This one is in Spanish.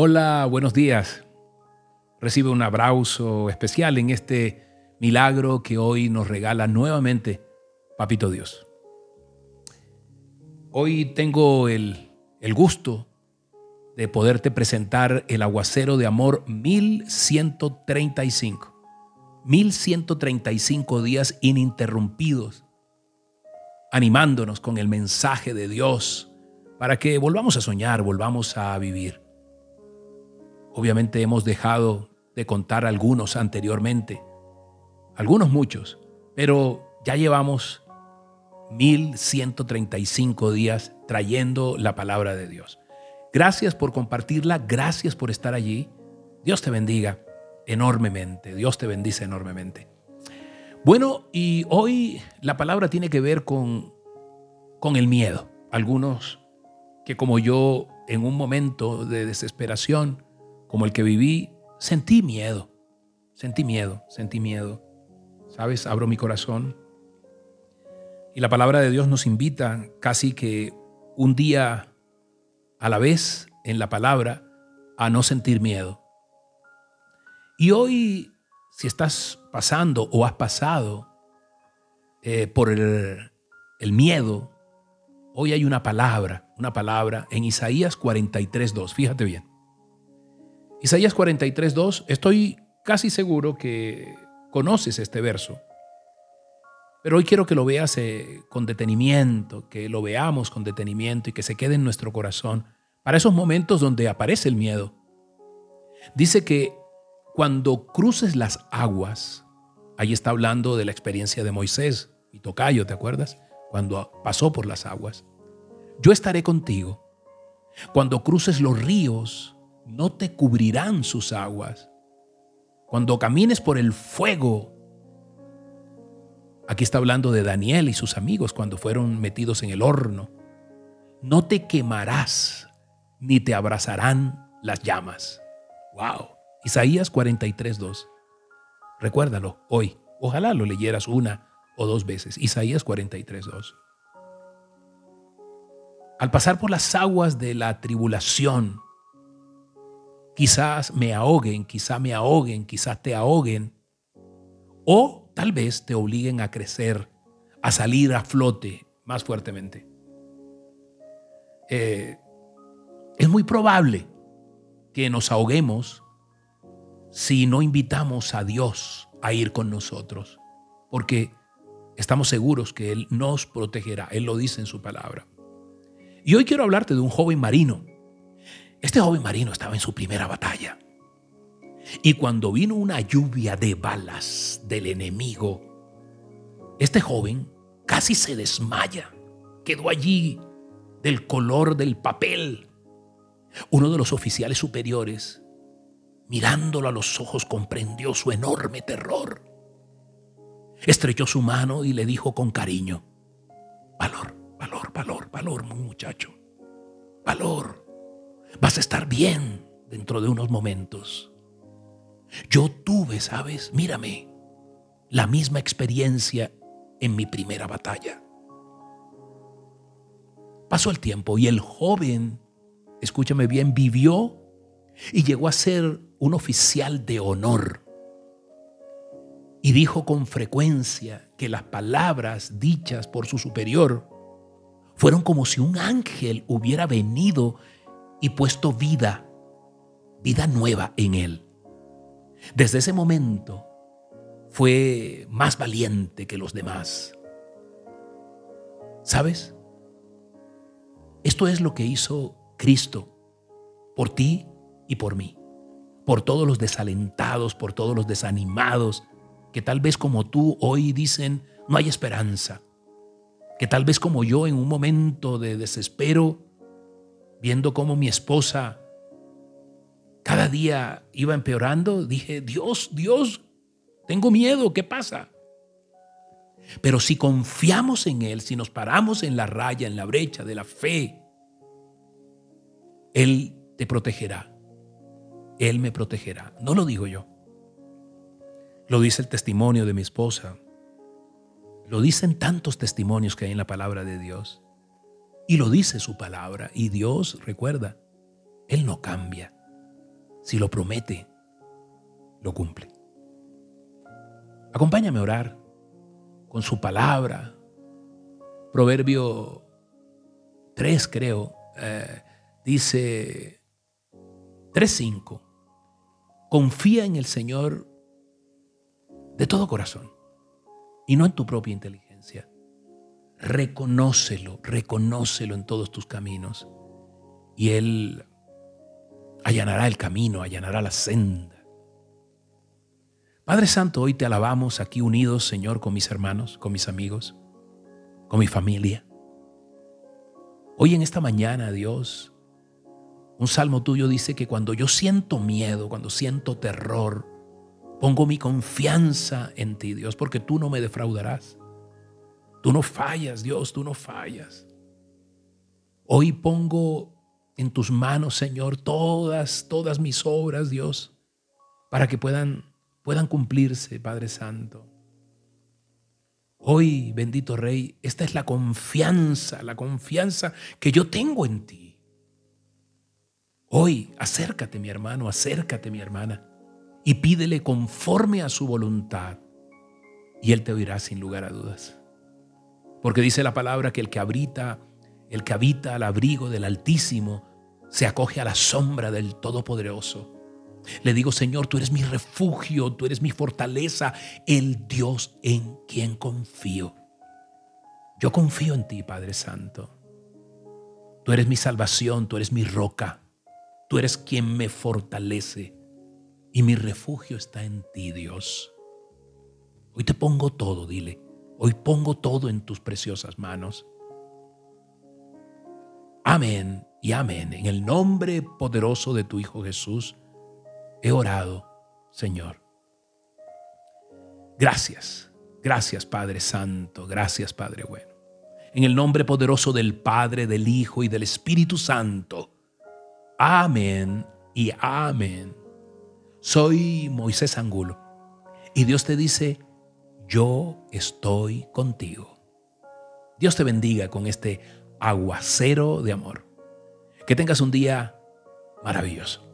Hola, buenos días. Recibe un abrazo especial en este milagro que hoy nos regala nuevamente Papito Dios. Hoy tengo el, el gusto de poderte presentar el aguacero de amor 1135. 1135 días ininterrumpidos, animándonos con el mensaje de Dios para que volvamos a soñar, volvamos a vivir. Obviamente hemos dejado de contar algunos anteriormente, algunos muchos, pero ya llevamos 1135 días trayendo la palabra de Dios. Gracias por compartirla, gracias por estar allí. Dios te bendiga enormemente, Dios te bendice enormemente. Bueno, y hoy la palabra tiene que ver con, con el miedo. Algunos que como yo en un momento de desesperación como el que viví, sentí miedo, sentí miedo, sentí miedo. ¿Sabes? Abro mi corazón. Y la palabra de Dios nos invita casi que un día a la vez en la palabra a no sentir miedo. Y hoy, si estás pasando o has pasado eh, por el, el miedo, hoy hay una palabra, una palabra en Isaías 43.2. Fíjate bien. Isaías 43, 2, estoy casi seguro que conoces este verso, pero hoy quiero que lo veas eh, con detenimiento, que lo veamos con detenimiento y que se quede en nuestro corazón para esos momentos donde aparece el miedo. Dice que cuando cruces las aguas, ahí está hablando de la experiencia de Moisés y Tocayo, ¿te acuerdas? Cuando pasó por las aguas. Yo estaré contigo. Cuando cruces los ríos, no te cubrirán sus aguas. Cuando camines por el fuego, aquí está hablando de Daniel y sus amigos cuando fueron metidos en el horno, no te quemarás ni te abrazarán las llamas. Wow. Isaías 43, 2. Recuérdalo hoy. Ojalá lo leyeras una o dos veces. Isaías 43, 2. Al pasar por las aguas de la tribulación, Quizás me ahoguen, quizás me ahoguen, quizás te ahoguen. O tal vez te obliguen a crecer, a salir a flote más fuertemente. Eh, es muy probable que nos ahoguemos si no invitamos a Dios a ir con nosotros, porque estamos seguros que Él nos protegerá. Él lo dice en su palabra. Y hoy quiero hablarte de un joven marino este joven marino estaba en su primera batalla. Y cuando vino una lluvia de balas del enemigo, este joven casi se desmaya. Quedó allí del color del papel. Uno de los oficiales superiores, mirándolo a los ojos, comprendió su enorme terror. Estrechó su mano y le dijo con cariño, valor, valor, valor, valor, muchacho, valor. Vas a estar bien dentro de unos momentos. Yo tuve, ¿sabes? Mírame, la misma experiencia en mi primera batalla. Pasó el tiempo y el joven, escúchame bien, vivió y llegó a ser un oficial de honor. Y dijo con frecuencia que las palabras dichas por su superior fueron como si un ángel hubiera venido y puesto vida, vida nueva en él. Desde ese momento fue más valiente que los demás. ¿Sabes? Esto es lo que hizo Cristo por ti y por mí, por todos los desalentados, por todos los desanimados, que tal vez como tú hoy dicen, no hay esperanza, que tal vez como yo en un momento de desespero viendo cómo mi esposa cada día iba empeorando, dije, Dios, Dios, tengo miedo, ¿qué pasa? Pero si confiamos en Él, si nos paramos en la raya, en la brecha de la fe, Él te protegerá. Él me protegerá. No lo digo yo. Lo dice el testimonio de mi esposa. Lo dicen tantos testimonios que hay en la palabra de Dios. Y lo dice su palabra. Y Dios, recuerda, Él no cambia. si lo promete, lo cumple. Acompáñame a orar con su palabra. Proverbio 3, creo, eh, dice 3.5. Confía en el Señor de todo corazón y no en tu propia inteligencia. Reconócelo, reconócelo en todos tus caminos y Él allanará el camino, allanará la senda. Padre Santo, hoy te alabamos aquí unidos, Señor, con mis hermanos, con mis amigos, con mi familia. Hoy en esta mañana, Dios, un salmo tuyo dice que cuando yo siento miedo, cuando siento terror, pongo mi confianza en ti, Dios, porque tú no me defraudarás. Tú no fallas, Dios, tú no fallas. Hoy pongo en tus manos, Señor, todas, todas mis obras, Dios, para que puedan, puedan cumplirse, Padre Santo. Hoy, bendito Rey, esta es la confianza, la confianza que yo tengo en ti. Hoy, acércate mi hermano, acércate mi hermana y pídele conforme a su voluntad y Él te oirá sin lugar a dudas. Porque dice la palabra que el que habita, el que habita al abrigo del Altísimo, se acoge a la sombra del Todopoderoso. Le digo, Señor, tú eres mi refugio, tú eres mi fortaleza, el Dios en quien confío. Yo confío en ti, Padre Santo. Tú eres mi salvación, tú eres mi roca. Tú eres quien me fortalece y mi refugio está en ti, Dios. Hoy te pongo todo, dile. Hoy pongo todo en tus preciosas manos. Amén y amén. En el nombre poderoso de tu Hijo Jesús, he orado, Señor. Gracias, gracias Padre Santo, gracias Padre bueno. En el nombre poderoso del Padre, del Hijo y del Espíritu Santo. Amén y amén. Soy Moisés Angulo y Dios te dice, yo estoy contigo. Dios te bendiga con este aguacero de amor. Que tengas un día maravilloso.